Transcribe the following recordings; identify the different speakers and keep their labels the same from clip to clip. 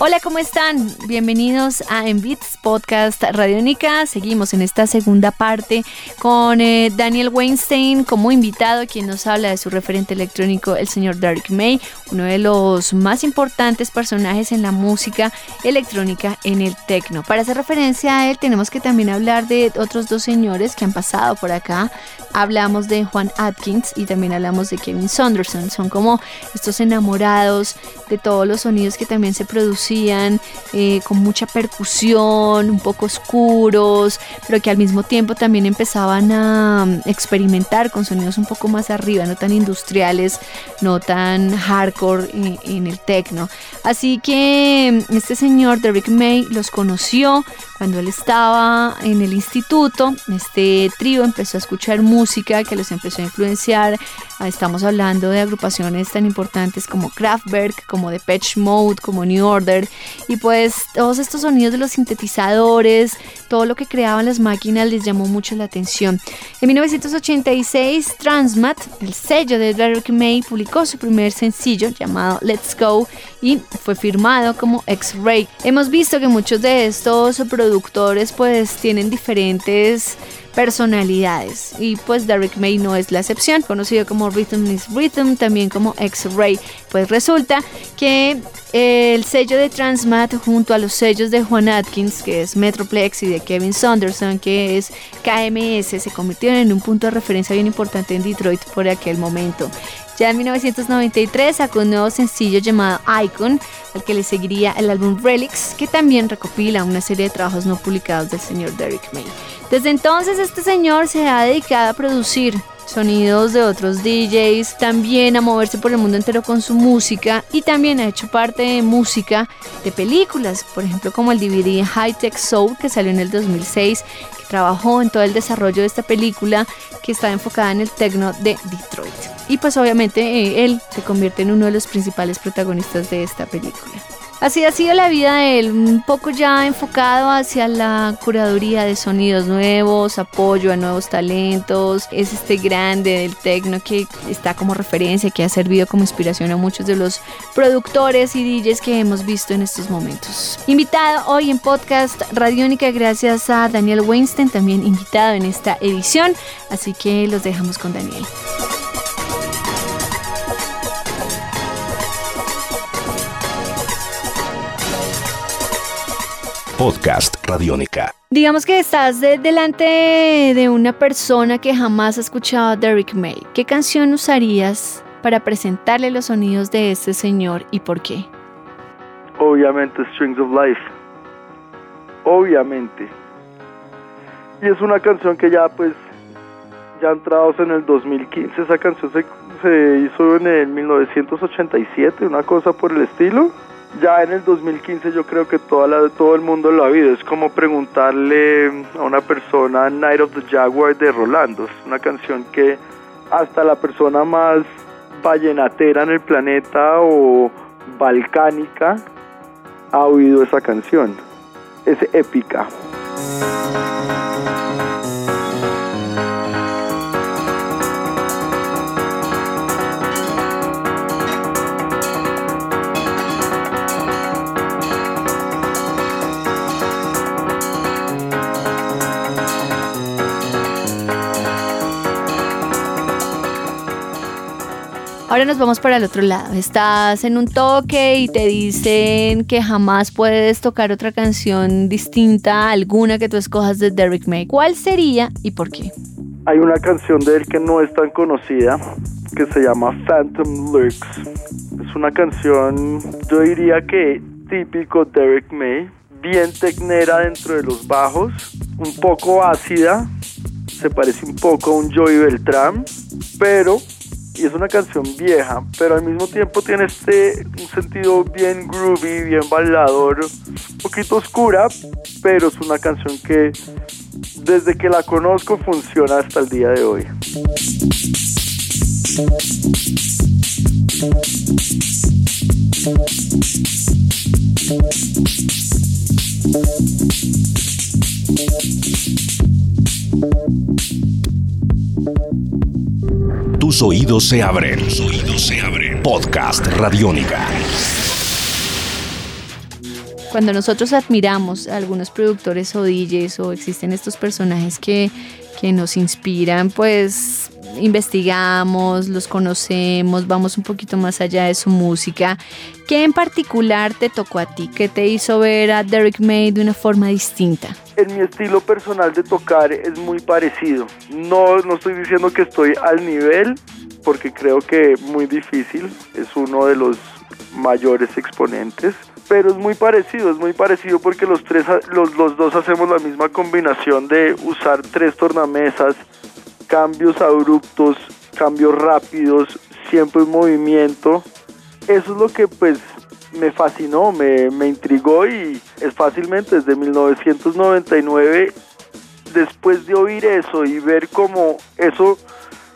Speaker 1: Hola, ¿cómo están? Bienvenidos a Envits Podcast Radiónica. Seguimos en esta segunda parte con eh, Daniel Weinstein como invitado, quien nos habla de su referente electrónico, el señor Derek May, uno de los más importantes personajes en la música electrónica en el techno. Para hacer referencia a él, tenemos que también hablar de otros dos señores que han pasado por acá. Hablamos de Juan Atkins y también hablamos de Kevin Saunderson. Son como estos enamorados de todos los sonidos que también se producen eh, con mucha percusión, un poco oscuros, pero que al mismo tiempo también empezaban a mm, experimentar con sonidos un poco más arriba, no tan industriales, no tan hardcore en, en el techno. Así que mm, este señor Derek May los conoció cuando él estaba en el instituto. Este trío empezó a escuchar música que los empezó a influenciar. Ah, estamos hablando de agrupaciones tan importantes como Kraftwerk, como Depeche Mode, como New Order y pues todos estos sonidos de los sintetizadores, todo lo que creaban las máquinas les llamó mucho la atención. En 1986, Transmat, el sello de Derek May, publicó su primer sencillo llamado Let's Go y fue firmado como X-Ray. Hemos visto que muchos de estos productores pues tienen diferentes personalidades. Y pues Derek May no es la excepción, conocido como Rhythm is Rhythm, también como X-Ray. Pues resulta que el sello de Transmat junto a los sellos de Juan Atkins, que es Metroplex, y de Kevin Saunderson, que es KMS, se convirtieron en un punto de referencia bien importante en Detroit por aquel momento. Ya en 1993 sacó un nuevo sencillo llamado Icon, al que le seguiría el álbum Relics, que también recopila una serie de trabajos no publicados del señor Derek May. Desde entonces este señor se ha dedicado a producir sonidos de otros DJs, también a moverse por el mundo entero con su música y también ha hecho parte de música de películas, por ejemplo como el DVD High Tech Soul que salió en el 2006, que trabajó en todo el desarrollo de esta película que está enfocada en el techno de Detroit. Y pues obviamente eh, él se convierte en uno de los principales protagonistas de esta película. Así ha sido la vida de él, un poco ya enfocado hacia la curaduría de sonidos nuevos, apoyo a nuevos talentos. Es este grande del techno que está como referencia, que ha servido como inspiración a muchos de los productores y DJs que hemos visto en estos momentos. Invitado hoy en podcast Radiónica gracias a Daniel Weinstein, también invitado en esta edición. Así que los dejamos con Daniel.
Speaker 2: Podcast Radiónica.
Speaker 1: Digamos que estás delante de una persona que jamás ha escuchado a Derek May. ¿Qué canción usarías para presentarle los sonidos de este señor y por qué?
Speaker 3: Obviamente Strings of Life. Obviamente. Y es una canción que ya pues ya entrados en el 2015, esa canción se, se hizo en el 1987, una cosa por el estilo ya en el 2015 yo creo que toda la, todo el mundo lo ha oído. Es como preguntarle a una persona Night of the Jaguar de Rolando. Es una canción que hasta la persona más vallenatera en el planeta o balcánica ha oído esa canción. Es épica.
Speaker 1: Ahora nos vamos para el otro lado. Estás en un toque y te dicen que jamás puedes tocar otra canción distinta a alguna que tú escojas de Derek May. ¿Cuál sería y por qué?
Speaker 3: Hay una canción de él que no es tan conocida que se llama Phantom Lurks. Es una canción, yo diría que típico Derek May, bien tecnera dentro de los bajos, un poco ácida, se parece un poco a un Joey Beltrán, pero y es una canción vieja, pero al mismo tiempo tiene este un sentido bien groovy, bien bailador, un poquito oscura, pero es una canción que desde que la conozco funciona hasta el día de hoy.
Speaker 2: Tus oídos se abren. Tus oídos se abren. Podcast Radiónica.
Speaker 1: Cuando nosotros admiramos a algunos productores o o existen estos personajes que, que nos inspiran, pues investigamos, los conocemos, vamos un poquito más allá de su música. ¿Qué en particular te tocó a ti? ¿Qué te hizo ver a Derek May de una forma distinta?
Speaker 3: En mi estilo personal de tocar es muy parecido. No, no estoy diciendo que estoy al nivel, porque creo que muy difícil. Es uno de los mayores exponentes pero es muy parecido, es muy parecido porque los tres, los, los dos hacemos la misma combinación de usar tres tornamesas, cambios abruptos, cambios rápidos, siempre en movimiento. Eso es lo que pues me fascinó, me, me intrigó y es fácilmente desde 1999, después de oír eso y ver cómo eso,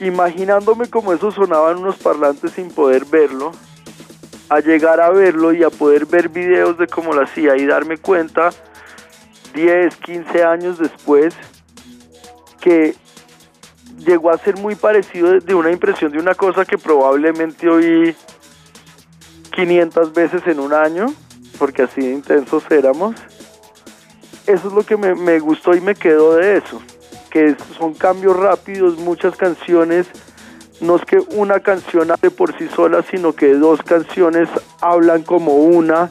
Speaker 3: imaginándome cómo eso sonaba en unos parlantes sin poder verlo, a llegar a verlo y a poder ver videos de cómo lo hacía y darme cuenta 10, 15 años después que llegó a ser muy parecido de una impresión de una cosa que probablemente oí 500 veces en un año, porque así intensos éramos. Eso es lo que me, me gustó y me quedó de eso, que son cambios rápidos, muchas canciones no es que una canción hable por sí sola, sino que dos canciones hablan como una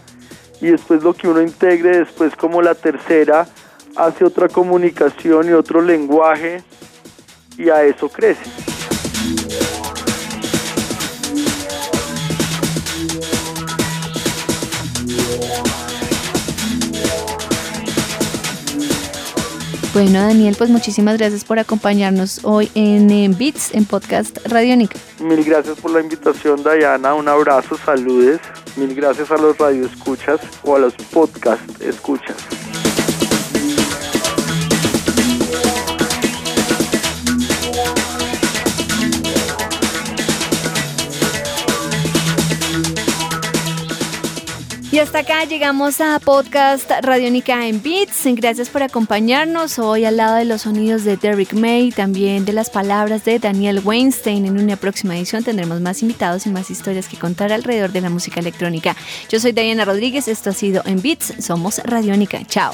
Speaker 3: y después lo que uno integre después como la tercera hace otra comunicación y otro lenguaje y a eso crece.
Speaker 1: Bueno, Daniel, pues muchísimas gracias por acompañarnos hoy en, Beats, en Podcast Radiónica.
Speaker 3: Mil gracias por la invitación, Dayana. Un abrazo, saludes. Mil gracias a los radioescuchas o a los podcast escuchas.
Speaker 1: Y hasta acá llegamos a podcast Radiónica en Beats. Gracias por acompañarnos hoy al lado de los sonidos de Derek May, también de las palabras de Daniel Weinstein. En una próxima edición tendremos más invitados y más historias que contar alrededor de la música electrónica. Yo soy Diana Rodríguez, esto ha sido en Beats, somos Radiónica. Chao.